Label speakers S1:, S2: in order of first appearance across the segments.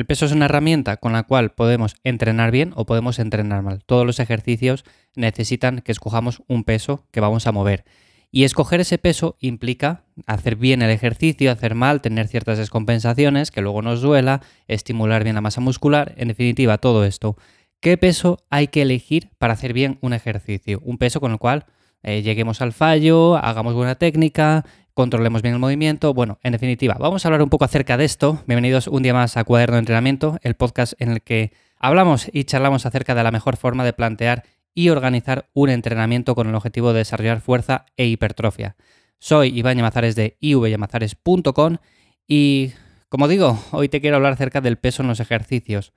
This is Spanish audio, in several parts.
S1: El peso es una herramienta con la cual podemos entrenar bien o podemos entrenar mal. Todos los ejercicios necesitan que escojamos un peso que vamos a mover. Y escoger ese peso implica hacer bien el ejercicio, hacer mal, tener ciertas descompensaciones, que luego nos duela, estimular bien la masa muscular, en definitiva, todo esto. ¿Qué peso hay que elegir para hacer bien un ejercicio? Un peso con el cual eh, lleguemos al fallo, hagamos buena técnica, controlemos bien el movimiento. Bueno, en definitiva, vamos a hablar un poco acerca de esto. Bienvenidos un día más a Cuaderno de Entrenamiento, el podcast en el que hablamos y charlamos acerca de la mejor forma de plantear y organizar un entrenamiento con el objetivo de desarrollar fuerza e hipertrofia. Soy Iván Yamazares de ivyamazares.com y, como digo, hoy te quiero hablar acerca del peso en los ejercicios.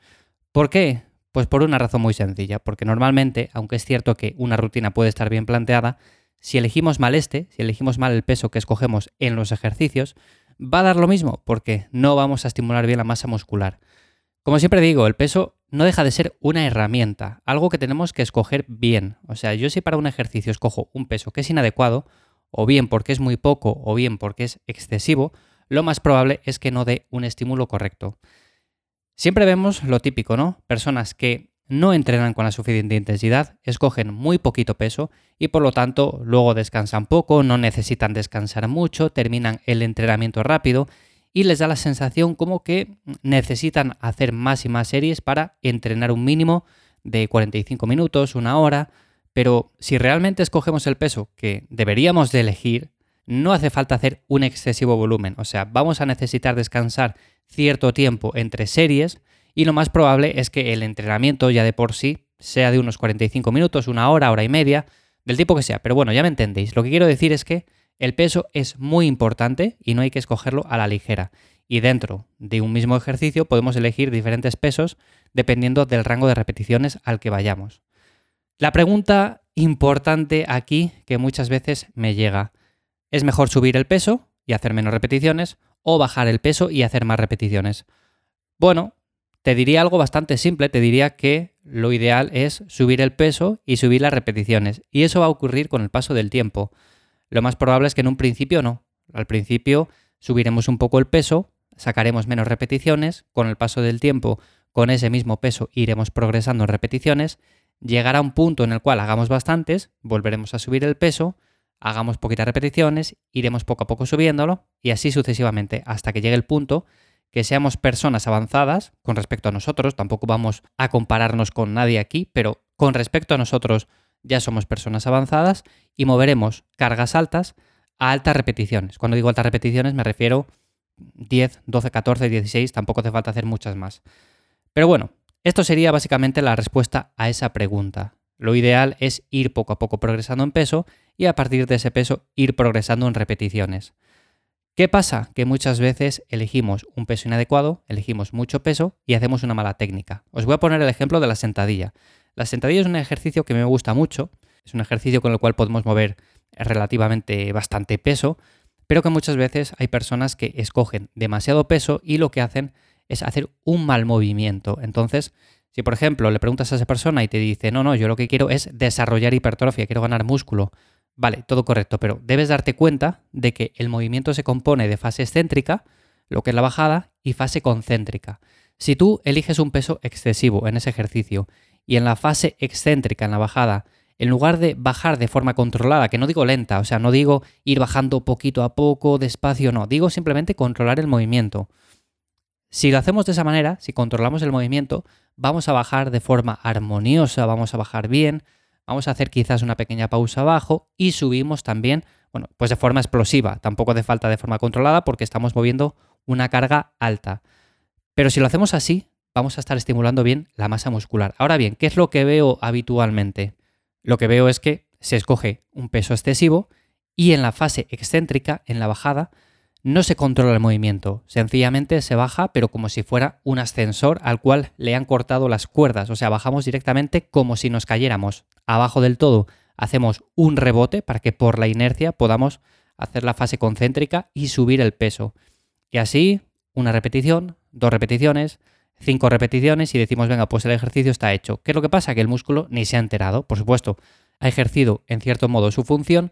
S1: ¿Por qué? Pues por una razón muy sencilla, porque normalmente, aunque es cierto que una rutina puede estar bien planteada, si elegimos mal este, si elegimos mal el peso que escogemos en los ejercicios, va a dar lo mismo, porque no vamos a estimular bien la masa muscular. Como siempre digo, el peso no deja de ser una herramienta, algo que tenemos que escoger bien. O sea, yo si para un ejercicio escojo un peso que es inadecuado, o bien porque es muy poco, o bien porque es excesivo, lo más probable es que no dé un estímulo correcto. Siempre vemos lo típico, ¿no? Personas que no entrenan con la suficiente intensidad, escogen muy poquito peso y por lo tanto luego descansan poco, no necesitan descansar mucho, terminan el entrenamiento rápido y les da la sensación como que necesitan hacer más y más series para entrenar un mínimo de 45 minutos, una hora, pero si realmente escogemos el peso que deberíamos de elegir, no hace falta hacer un excesivo volumen, o sea, vamos a necesitar descansar cierto tiempo entre series y lo más probable es que el entrenamiento ya de por sí sea de unos 45 minutos, una hora, hora y media, del tipo que sea. Pero bueno, ya me entendéis. Lo que quiero decir es que el peso es muy importante y no hay que escogerlo a la ligera. Y dentro de un mismo ejercicio podemos elegir diferentes pesos dependiendo del rango de repeticiones al que vayamos. La pregunta importante aquí que muchas veces me llega, ¿es mejor subir el peso y hacer menos repeticiones o bajar el peso y hacer más repeticiones? Bueno, te diría algo bastante simple, te diría que lo ideal es subir el peso y subir las repeticiones. Y eso va a ocurrir con el paso del tiempo. Lo más probable es que en un principio no. Al principio subiremos un poco el peso, sacaremos menos repeticiones, con el paso del tiempo, con ese mismo peso iremos progresando en repeticiones, llegará un punto en el cual hagamos bastantes, volveremos a subir el peso, hagamos poquitas repeticiones, iremos poco a poco subiéndolo y así sucesivamente hasta que llegue el punto que seamos personas avanzadas con respecto a nosotros, tampoco vamos a compararnos con nadie aquí, pero con respecto a nosotros ya somos personas avanzadas y moveremos cargas altas a altas repeticiones. Cuando digo altas repeticiones me refiero 10, 12, 14, 16, tampoco hace falta hacer muchas más. Pero bueno, esto sería básicamente la respuesta a esa pregunta. Lo ideal es ir poco a poco progresando en peso y a partir de ese peso ir progresando en repeticiones. ¿Qué pasa? Que muchas veces elegimos un peso inadecuado, elegimos mucho peso y hacemos una mala técnica. Os voy a poner el ejemplo de la sentadilla. La sentadilla es un ejercicio que me gusta mucho, es un ejercicio con el cual podemos mover relativamente bastante peso, pero que muchas veces hay personas que escogen demasiado peso y lo que hacen es hacer un mal movimiento. Entonces, si por ejemplo le preguntas a esa persona y te dice, no, no, yo lo que quiero es desarrollar hipertrofia, quiero ganar músculo, Vale, todo correcto, pero debes darte cuenta de que el movimiento se compone de fase excéntrica, lo que es la bajada, y fase concéntrica. Si tú eliges un peso excesivo en ese ejercicio y en la fase excéntrica, en la bajada, en lugar de bajar de forma controlada, que no digo lenta, o sea, no digo ir bajando poquito a poco, despacio, no, digo simplemente controlar el movimiento. Si lo hacemos de esa manera, si controlamos el movimiento, vamos a bajar de forma armoniosa, vamos a bajar bien, Vamos a hacer quizás una pequeña pausa abajo y subimos también, bueno, pues de forma explosiva, tampoco de falta de forma controlada porque estamos moviendo una carga alta. Pero si lo hacemos así, vamos a estar estimulando bien la masa muscular. Ahora bien, ¿qué es lo que veo habitualmente? Lo que veo es que se escoge un peso excesivo y en la fase excéntrica, en la bajada, no se controla el movimiento, sencillamente se baja, pero como si fuera un ascensor al cual le han cortado las cuerdas, o sea, bajamos directamente como si nos cayéramos abajo del todo. Hacemos un rebote para que por la inercia podamos hacer la fase concéntrica y subir el peso. Y así, una repetición, dos repeticiones, cinco repeticiones y decimos, venga, pues el ejercicio está hecho. ¿Qué es lo que pasa? Que el músculo ni se ha enterado, por supuesto, ha ejercido en cierto modo su función,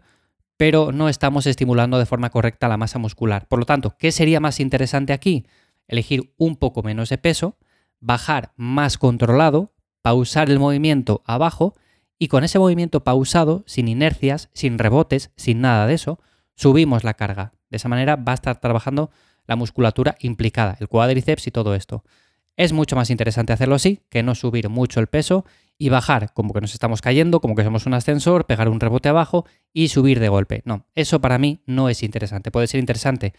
S1: pero no estamos estimulando de forma correcta la masa muscular. Por lo tanto, ¿qué sería más interesante aquí? Elegir un poco menos de peso, bajar más controlado, pausar el movimiento abajo y con ese movimiento pausado, sin inercias, sin rebotes, sin nada de eso, subimos la carga. De esa manera va a estar trabajando la musculatura implicada, el cuádriceps y todo esto. Es mucho más interesante hacerlo así que no subir mucho el peso y bajar como que nos estamos cayendo, como que somos un ascensor, pegar un rebote abajo y subir de golpe. No, eso para mí no es interesante. Puede ser interesante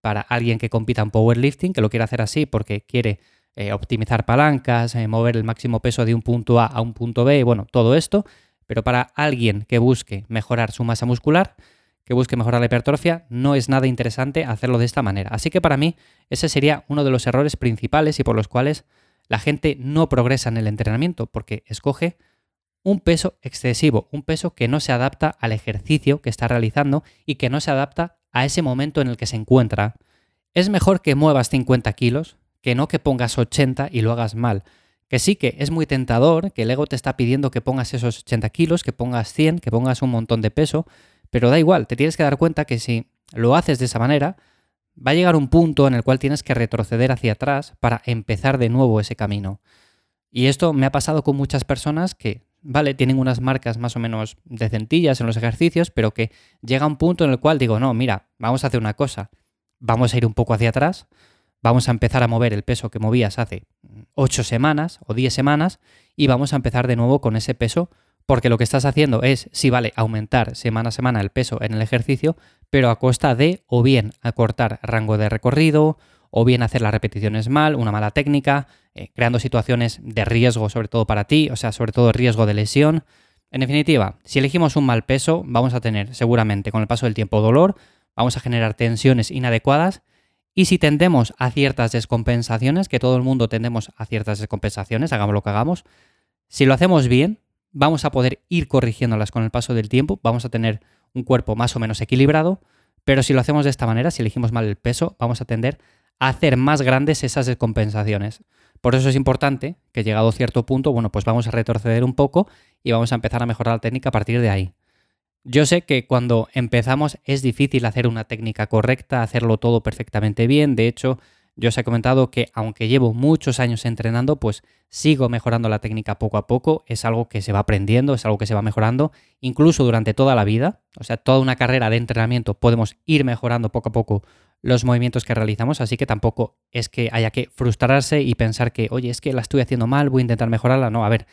S1: para alguien que compita en powerlifting, que lo quiere hacer así porque quiere eh, optimizar palancas, eh, mover el máximo peso de un punto A a un punto B, bueno, todo esto. Pero para alguien que busque mejorar su masa muscular, que busque mejorar la hipertrofia, no es nada interesante hacerlo de esta manera. Así que para mí ese sería uno de los errores principales y por los cuales la gente no progresa en el entrenamiento, porque escoge un peso excesivo, un peso que no se adapta al ejercicio que está realizando y que no se adapta a ese momento en el que se encuentra. Es mejor que muevas 50 kilos que no que pongas 80 y lo hagas mal. Que sí que es muy tentador, que el ego te está pidiendo que pongas esos 80 kilos, que pongas 100, que pongas un montón de peso, pero da igual, te tienes que dar cuenta que si lo haces de esa manera, va a llegar un punto en el cual tienes que retroceder hacia atrás para empezar de nuevo ese camino. Y esto me ha pasado con muchas personas que, vale, tienen unas marcas más o menos decentillas en los ejercicios, pero que llega un punto en el cual digo, no, mira, vamos a hacer una cosa, vamos a ir un poco hacia atrás, vamos a empezar a mover el peso que movías hace 8 semanas o 10 semanas y vamos a empezar de nuevo con ese peso porque lo que estás haciendo es, sí vale, aumentar semana a semana el peso en el ejercicio, pero a costa de o bien acortar rango de recorrido, o bien hacer las repeticiones mal, una mala técnica, eh, creando situaciones de riesgo sobre todo para ti, o sea, sobre todo riesgo de lesión. En definitiva, si elegimos un mal peso, vamos a tener seguramente con el paso del tiempo dolor, vamos a generar tensiones inadecuadas y si tendemos a ciertas descompensaciones, que todo el mundo tendemos a ciertas descompensaciones, hagamos lo que hagamos, si lo hacemos bien, vamos a poder ir corrigiéndolas con el paso del tiempo, vamos a tener un cuerpo más o menos equilibrado, pero si lo hacemos de esta manera, si elegimos mal el peso, vamos a tender a hacer más grandes esas descompensaciones. Por eso es importante que llegado a cierto punto, bueno, pues vamos a retroceder un poco y vamos a empezar a mejorar la técnica a partir de ahí. Yo sé que cuando empezamos es difícil hacer una técnica correcta, hacerlo todo perfectamente bien, de hecho, yo os he comentado que aunque llevo muchos años entrenando, pues sigo mejorando la técnica poco a poco, es algo que se va aprendiendo, es algo que se va mejorando, incluso durante toda la vida, o sea, toda una carrera de entrenamiento podemos ir mejorando poco a poco los movimientos que realizamos, así que tampoco es que haya que frustrarse y pensar que, oye, es que la estoy haciendo mal, voy a intentar mejorarla, no, a ver,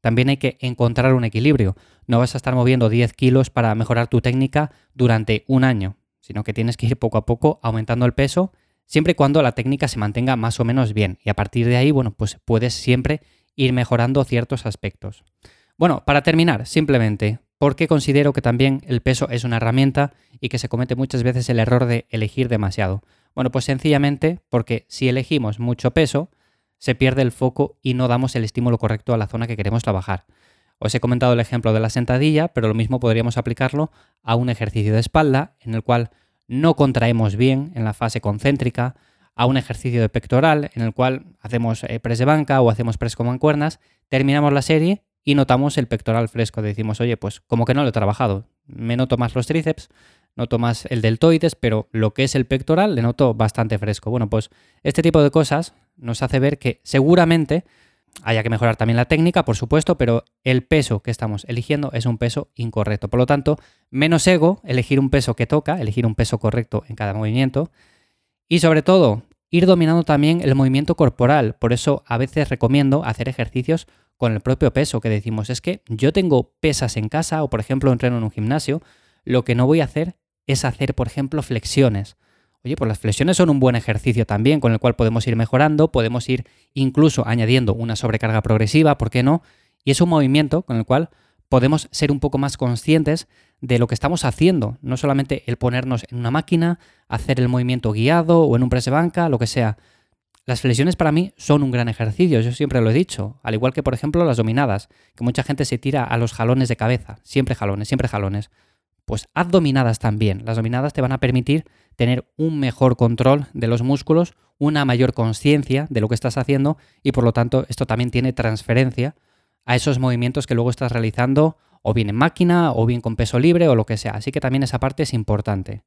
S1: también hay que encontrar un equilibrio, no vas a estar moviendo 10 kilos para mejorar tu técnica durante un año, sino que tienes que ir poco a poco aumentando el peso siempre y cuando la técnica se mantenga más o menos bien. Y a partir de ahí, bueno, pues puedes siempre ir mejorando ciertos aspectos. Bueno, para terminar, simplemente, ¿por qué considero que también el peso es una herramienta y que se comete muchas veces el error de elegir demasiado? Bueno, pues sencillamente porque si elegimos mucho peso, se pierde el foco y no damos el estímulo correcto a la zona que queremos trabajar. Os he comentado el ejemplo de la sentadilla, pero lo mismo podríamos aplicarlo a un ejercicio de espalda en el cual no contraemos bien en la fase concéntrica, a un ejercicio de pectoral en el cual hacemos eh, press de banca o hacemos press con mancuernas, terminamos la serie y notamos el pectoral fresco. Decimos, oye, pues como que no lo he trabajado. Me noto más los tríceps, noto más el deltoides, pero lo que es el pectoral le noto bastante fresco. Bueno, pues este tipo de cosas nos hace ver que seguramente haya que mejorar también la técnica, por supuesto, pero el peso que estamos eligiendo es un peso incorrecto. Por lo tanto, menos ego, elegir un peso que toca, elegir un peso correcto en cada movimiento. Y sobre todo, ir dominando también el movimiento corporal. Por eso a veces recomiendo hacer ejercicios con el propio peso, que decimos, es que yo tengo pesas en casa o por ejemplo entreno en un gimnasio, lo que no voy a hacer es hacer, por ejemplo, flexiones Oye, pues las flexiones son un buen ejercicio también con el cual podemos ir mejorando, podemos ir incluso añadiendo una sobrecarga progresiva, ¿por qué no? Y es un movimiento con el cual podemos ser un poco más conscientes de lo que estamos haciendo, no solamente el ponernos en una máquina, hacer el movimiento guiado o en un press de banca, lo que sea. Las flexiones para mí son un gran ejercicio, yo siempre lo he dicho, al igual que por ejemplo las dominadas, que mucha gente se tira a los jalones de cabeza, siempre jalones, siempre jalones pues haz dominadas también. Las dominadas te van a permitir tener un mejor control de los músculos, una mayor conciencia de lo que estás haciendo y por lo tanto esto también tiene transferencia a esos movimientos que luego estás realizando o bien en máquina o bien con peso libre o lo que sea. Así que también esa parte es importante.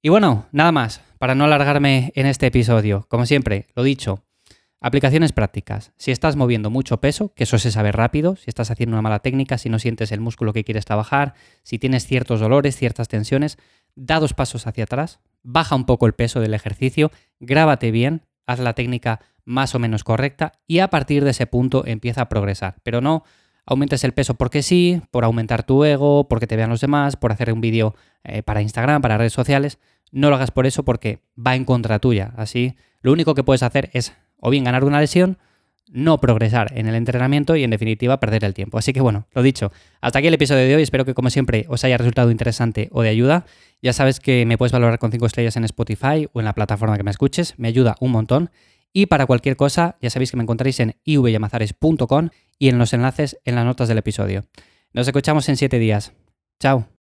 S1: Y bueno, nada más, para no alargarme en este episodio, como siempre, lo dicho, Aplicaciones prácticas. Si estás moviendo mucho peso, que eso se sabe rápido, si estás haciendo una mala técnica, si no sientes el músculo que quieres trabajar, si tienes ciertos dolores, ciertas tensiones, da dos pasos hacia atrás, baja un poco el peso del ejercicio, grábate bien, haz la técnica más o menos correcta y a partir de ese punto empieza a progresar. Pero no aumentes el peso porque sí, por aumentar tu ego, porque te vean los demás, por hacer un vídeo eh, para Instagram, para redes sociales. No lo hagas por eso porque va en contra tuya. Así, lo único que puedes hacer es o bien ganar una lesión, no progresar en el entrenamiento y en definitiva perder el tiempo. Así que bueno, lo dicho, hasta aquí el episodio de hoy. Espero que como siempre os haya resultado interesante o de ayuda. Ya sabes que me puedes valorar con 5 estrellas en Spotify o en la plataforma que me escuches, me ayuda un montón. Y para cualquier cosa, ya sabéis que me encontraréis en ivyamazares.com y en los enlaces en las notas del episodio. Nos escuchamos en 7 días. Chao.